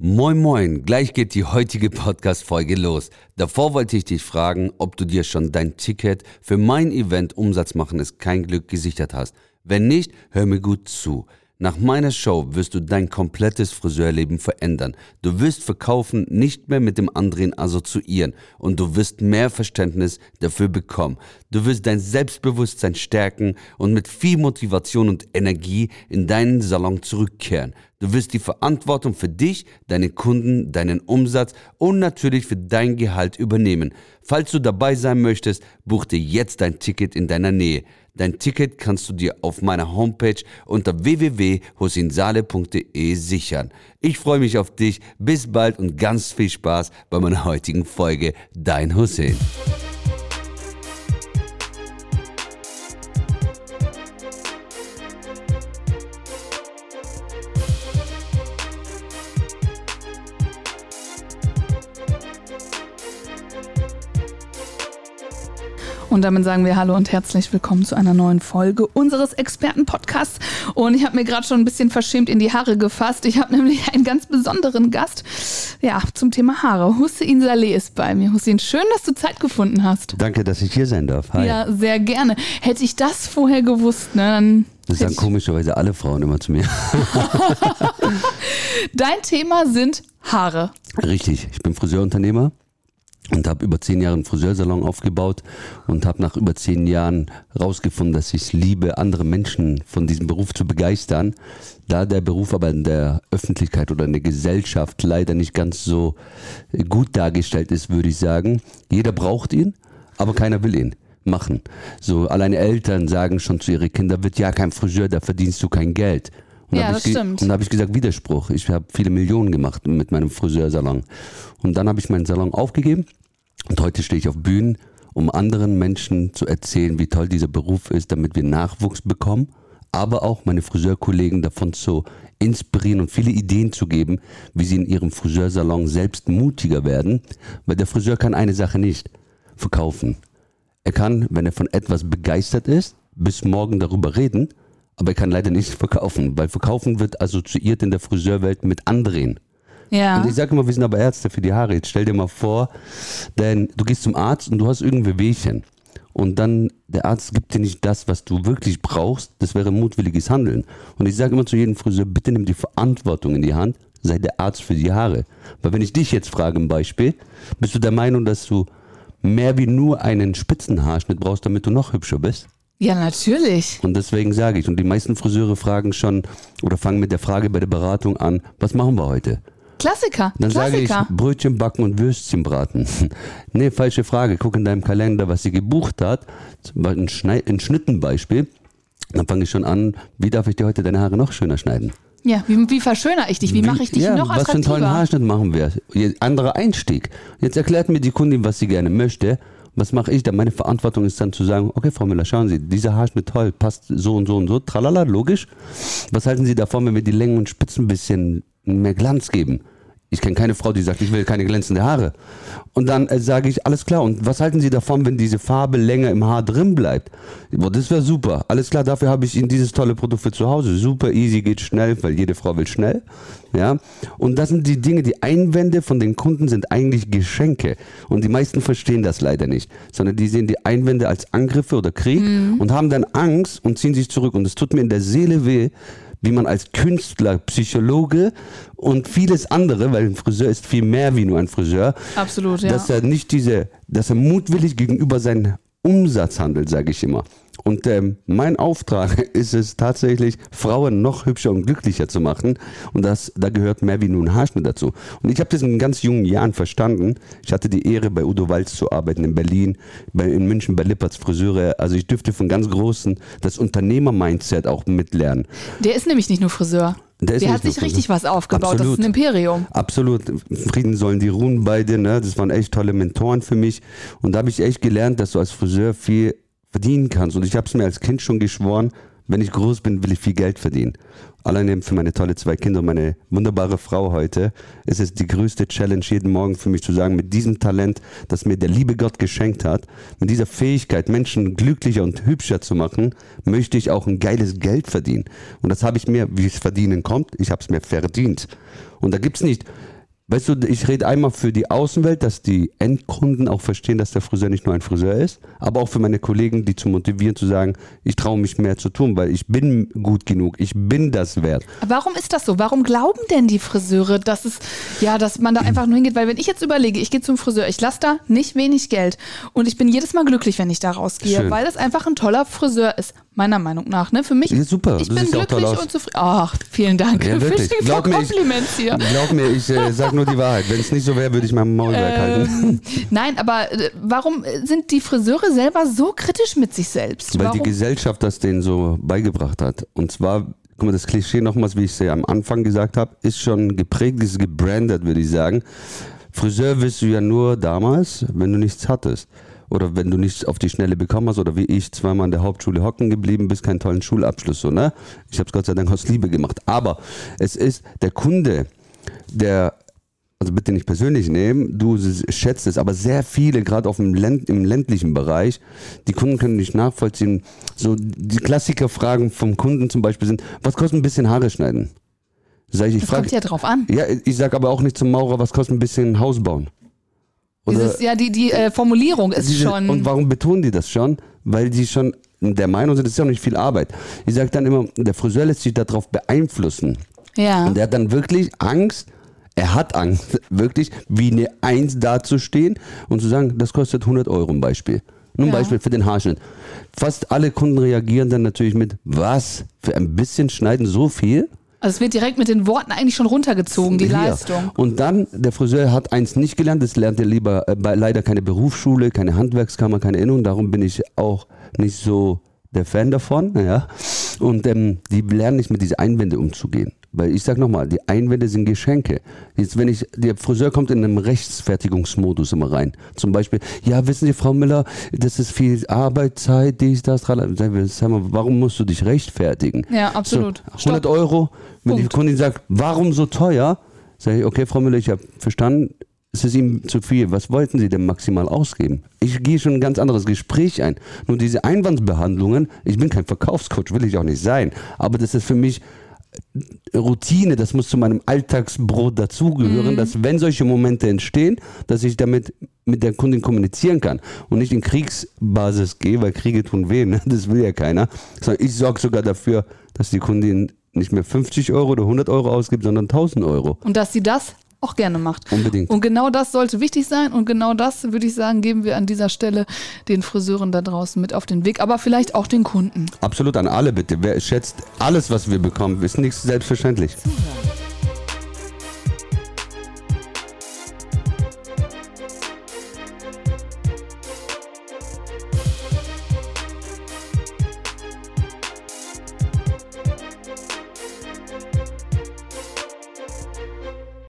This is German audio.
Moin Moin, gleich geht die heutige Podcast-Folge los. Davor wollte ich dich fragen, ob du dir schon dein Ticket für mein Event Umsatz machen ist kein Glück gesichert hast. Wenn nicht, hör mir gut zu. Nach meiner Show wirst du dein komplettes Friseurleben verändern. Du wirst verkaufen, nicht mehr mit dem anderen assoziieren und du wirst mehr Verständnis dafür bekommen. Du wirst dein Selbstbewusstsein stärken und mit viel Motivation und Energie in deinen Salon zurückkehren. Du wirst die Verantwortung für dich, deine Kunden, deinen Umsatz und natürlich für dein Gehalt übernehmen. Falls du dabei sein möchtest, buch dir jetzt dein Ticket in deiner Nähe. Dein Ticket kannst du dir auf meiner Homepage unter www.hosinsale.de sichern. Ich freue mich auf dich. Bis bald und ganz viel Spaß bei meiner heutigen Folge. Dein Hussein. Und damit sagen wir Hallo und herzlich willkommen zu einer neuen Folge unseres Experten-Podcasts. Und ich habe mir gerade schon ein bisschen verschämt in die Haare gefasst. Ich habe nämlich einen ganz besonderen Gast ja, zum Thema Haare. Hussein Saleh ist bei mir. Hussein, schön, dass du Zeit gefunden hast. Danke, dass ich hier sein darf. Hi. Ja, sehr gerne. Hätte ich das vorher gewusst, ne, dann das sagen komischerweise alle Frauen immer zu mir. Dein Thema sind Haare. Richtig, ich bin Friseurunternehmer und habe über zehn Jahre einen Friseursalon aufgebaut und habe nach über zehn Jahren rausgefunden, dass ich es liebe, andere Menschen von diesem Beruf zu begeistern. Da der Beruf aber in der Öffentlichkeit oder in der Gesellschaft leider nicht ganz so gut dargestellt ist, würde ich sagen. Jeder braucht ihn, aber keiner will ihn machen. So alleine Eltern sagen schon zu ihren Kindern, wird ja kein Friseur, da verdienst du kein Geld. Und ja, das stimmt. Und da habe ich gesagt, Widerspruch. Ich habe viele Millionen gemacht mit meinem Friseursalon. Und dann habe ich meinen Salon aufgegeben und heute stehe ich auf Bühnen, um anderen Menschen zu erzählen, wie toll dieser Beruf ist, damit wir Nachwuchs bekommen, aber auch meine Friseurkollegen davon zu inspirieren und viele Ideen zu geben, wie sie in ihrem Friseursalon selbst mutiger werden, weil der Friseur kann eine Sache nicht, verkaufen. Er kann, wenn er von etwas begeistert ist, bis morgen darüber reden, aber er kann leider nicht verkaufen, weil verkaufen wird assoziiert in der Friseurwelt mit andrehen. Ja. Und ich sage immer, wir sind aber Ärzte für die Haare. Jetzt stell dir mal vor, denn du gehst zum Arzt und du hast irgendwie Wehchen. Und dann der Arzt gibt dir nicht das, was du wirklich brauchst. Das wäre mutwilliges Handeln. Und ich sage immer zu jedem Friseur, bitte nimm die Verantwortung in die Hand. Sei der Arzt für die Haare. Weil wenn ich dich jetzt frage im Beispiel, bist du der Meinung, dass du mehr wie nur einen Spitzenhaarschnitt brauchst, damit du noch hübscher bist? Ja, natürlich. Und deswegen sage ich, und die meisten Friseure fragen schon oder fangen mit der Frage bei der Beratung an, was machen wir heute? Klassiker. Dann Klassiker. sage ich Brötchen backen und Würstchen braten. nee, falsche Frage. Guck in deinem Kalender, was sie gebucht hat. Ein, ein Schnittenbeispiel. Dann fange ich schon an, wie darf ich dir heute deine Haare noch schöner schneiden? Ja, wie, wie verschönere ich dich? Wie, wie mache ich dich ja, noch attraktiver? Was für einen tollen Haarschnitt machen wir? Anderer Einstieg. Jetzt erklärt mir die Kundin, was sie gerne möchte. Was mache ich dann? Meine Verantwortung ist dann zu sagen, okay, Frau Müller, schauen Sie, dieser Haarschnitt toll, passt so und so und so, tralala, logisch. Was halten Sie davon, wenn wir die Längen und Spitzen ein bisschen mehr Glanz geben? Ich kenne keine Frau, die sagt, ich will keine glänzende Haare. Und dann äh, sage ich, alles klar. Und was halten Sie davon, wenn diese Farbe länger im Haar drin bleibt? Boah, das wäre super. Alles klar, dafür habe ich Ihnen dieses tolle Produkt für zu Hause. Super easy, geht schnell, weil jede Frau will schnell. Ja. Und das sind die Dinge, die Einwände von den Kunden sind eigentlich Geschenke. Und die meisten verstehen das leider nicht. Sondern die sehen die Einwände als Angriffe oder Krieg mhm. und haben dann Angst und ziehen sich zurück. Und es tut mir in der Seele weh, wie man als Künstler, Psychologe und vieles andere, weil ein Friseur ist viel mehr wie nur ein Friseur. Absolut, ja. Dass er nicht diese, dass er mutwillig gegenüber seinem Umsatz handelt, sage ich immer. Und ähm, mein Auftrag ist es tatsächlich, Frauen noch hübscher und glücklicher zu machen. Und das, da gehört mehr wie nur ein Haarschnitt dazu. Und ich habe das in ganz jungen Jahren verstanden. Ich hatte die Ehre, bei Udo Walz zu arbeiten in Berlin, bei, in München bei Lippertz Friseure. Also ich dürfte von ganz Großen das Unternehmer-Mindset auch mitlernen. Der ist nämlich nicht nur Friseur. Der, der hat sich richtig was aufgebaut. Absolut. Das ist ein Imperium. Absolut. Frieden sollen die ruhen beide. Ne? Das waren echt tolle Mentoren für mich. Und da habe ich echt gelernt, dass du als Friseur viel verdienen kannst. Und ich habe es mir als Kind schon geschworen, wenn ich groß bin, will ich viel Geld verdienen. Alleine für meine tolle zwei Kinder und meine wunderbare Frau heute ist es die größte Challenge jeden Morgen für mich zu sagen, mit diesem Talent, das mir der liebe Gott geschenkt hat, mit dieser Fähigkeit, Menschen glücklicher und hübscher zu machen, möchte ich auch ein geiles Geld verdienen. Und das habe ich mir, wie es verdienen kommt, ich habe es mir verdient. Und da gibt es nicht, Weißt du, ich rede einmal für die Außenwelt, dass die Endkunden auch verstehen, dass der Friseur nicht nur ein Friseur ist, aber auch für meine Kollegen, die zu motivieren, zu sagen, ich traue mich mehr zu tun, weil ich bin gut genug, ich bin das wert. Warum ist das so? Warum glauben denn die Friseure, dass es, ja, dass man da einfach nur hingeht? Weil wenn ich jetzt überlege, ich gehe zum Friseur, ich lasse da nicht wenig Geld und ich bin jedes Mal glücklich, wenn ich da rausgehe, Schön. weil das einfach ein toller Friseur ist, meiner Meinung nach. Ne? Für mich, Ja, super. ich Du bin glücklich und zufrieden. Ach, vielen Dank Ja, für wirklich. mir, ich- Compliments hier. Glaub mir, ich äh, sag nur die Wahrheit. Wenn es nicht so wäre, würde ich mein Maulwerk halten. Ähm, nein, aber äh, warum sind die Friseure selber so kritisch mit sich selbst? Weil warum? die Gesellschaft das denen so beigebracht hat. Und zwar, guck mal, das Klischee nochmals, wie ich es ja am Anfang gesagt habe, ist schon geprägt, ist gebrandet, würde ich sagen. Friseur wirst du ja nur damals, wenn du nichts hattest. Oder wenn du nichts auf die Schnelle bekommen hast, oder wie ich zweimal an der Hauptschule hocken geblieben bist, keinen tollen Schulabschluss, so, ne? Ich habe es Gott sei Dank aus Liebe gemacht. Aber es ist der Kunde, der also bitte nicht persönlich nehmen, du schätzt es, aber sehr viele, gerade auf dem Länd, im ländlichen Bereich, die Kunden können nicht nachvollziehen. So die Klassikerfragen vom Kunden zum Beispiel sind, was kostet ein bisschen Haare schneiden? Sag ich, ich das kommt frage, ja drauf an. ja, ich sag aber auch nicht zum Maurer, was kostet ein bisschen Haus bauen? Dieses, ja, die, die äh, Formulierung ist diese- schon. Und warum betonen die das schon? Weil die schon der Meinung sind, es ist ja auch nicht viel Arbeit. Ich sage dann immer, der Friseur lässt sich darauf beeinflussen. ja. Und er hat dann wirklich Angst, er hat Angst, wirklich wie eine Eins dazustehen und zu sagen, das kostet 100 Euro ein Beispiel. Nur ein Ja. Beispiel für den Haarschnitt. Fast alle Kunden reagieren dann natürlich mit, was? Für ein bisschen schneiden so viel? Also es wird direkt mit den Worten eigentlich schon runtergezogen, die Hier. Leistung. Und dann, der Friseur hat eins nicht gelernt, das lernt er lieber, äh, bei, leider keine Berufsschule, keine Handwerkskammer, keine Innung, darum bin ich auch nicht so der Fan davon, ja. Und ähm, die lernen nicht mit diesen Einwände umzugehen. Weil ich sag nochmal, die Einwände sind Geschenke. Jetzt, wenn ich, der Friseur kommt in einem Rechtsfertigungsmodus immer rein. Zum Beispiel, ja, wissen Sie, Frau Müller, das ist viel Arbeitszeit, dies, das. Sag mal, warum musst du dich rechtfertigen? Ja, absolut. So, 100 Euro, wenn Punkt. die Kundin sagt, warum so teuer, sage ich, okay, Frau Müller, ich habe verstanden, es ist Ihnen zu viel. Was wollten Sie denn maximal ausgeben? Ich gehe schon ein ganz anderes Gespräch ein. Nur diese Einwandsbehandlungen, ich bin kein Verkaufscoach, will ich auch nicht sein, aber das ist für mich Routine, das muss zu meinem Alltagsbrot dazugehören, dass wenn solche Momente entstehen, dass ich damit mit der Kundin kommunizieren kann und nicht in Kriegsbasis gehe, weil Kriege tun weh, ne? das will ja keiner, sondern ich sorge sogar dafür, dass die Kundin nicht mehr 50 Euro oder 100 Euro ausgibt, sondern 1000 Euro. Und dass sie das auch gerne macht. Unbedingt. Und genau das sollte wichtig sein und genau das, würde ich sagen, geben wir an dieser Stelle den Friseuren da draußen mit auf den Weg, aber vielleicht auch den Kunden. Absolut an alle bitte. Wer schätzt alles, was wir bekommen, ist nichts selbstverständlich. Zuhören